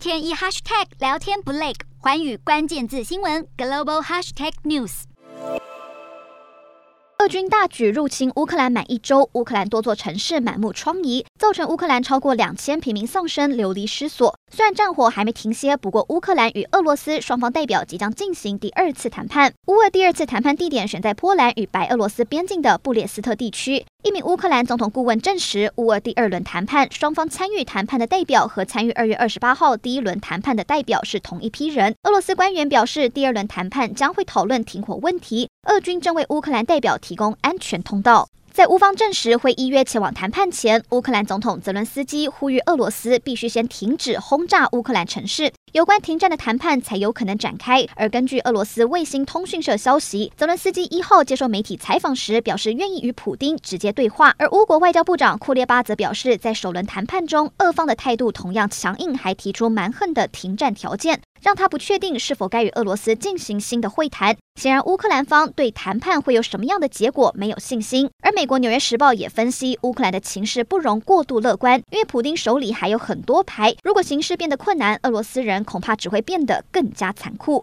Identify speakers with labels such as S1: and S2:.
S1: 天一 hashtag 聊天不累，环宇关键字新闻 global hashtag news。
S2: 俄军大举入侵乌克兰满一周，乌克兰多座城市满目疮痍，造成乌克兰超过两千平民丧生、流离失所。虽然战火还没停歇，不过乌克兰与俄罗斯双方代表即将进行第二次谈判。乌俄第二次谈判地点选在波兰与白俄罗斯边境的布列斯特地区。一名乌克兰总统顾问证实，乌俄第二轮谈判双方参与谈判的代表和参与二月二十八号第一轮谈判的代表是同一批人。俄罗斯官员表示，第二轮谈判将会讨论停火问题。俄军正为乌克兰代表提供安全通道。在乌方证实会依约前往谈判前，乌克兰总统泽伦斯基呼吁俄罗斯必须先停止轰炸乌克兰城市，有关停战的谈判才有可能展开。而根据俄罗斯卫星通讯社消息，泽伦斯基一号接受媒体采访时表示愿意与普丁直接对话。而乌国外交部长库列巴则表示，在首轮谈判中，俄方的态度同样强硬，还提出蛮横的停战条件。让他不确定是否该与俄罗斯进行新的会谈。显然，乌克兰方对谈判会有什么样的结果没有信心。而美国《纽约时报》也分析，乌克兰的情势不容过度乐观，因为普丁手里还有很多牌。如果形势变得困难，俄罗斯人恐怕只会变得更加残酷。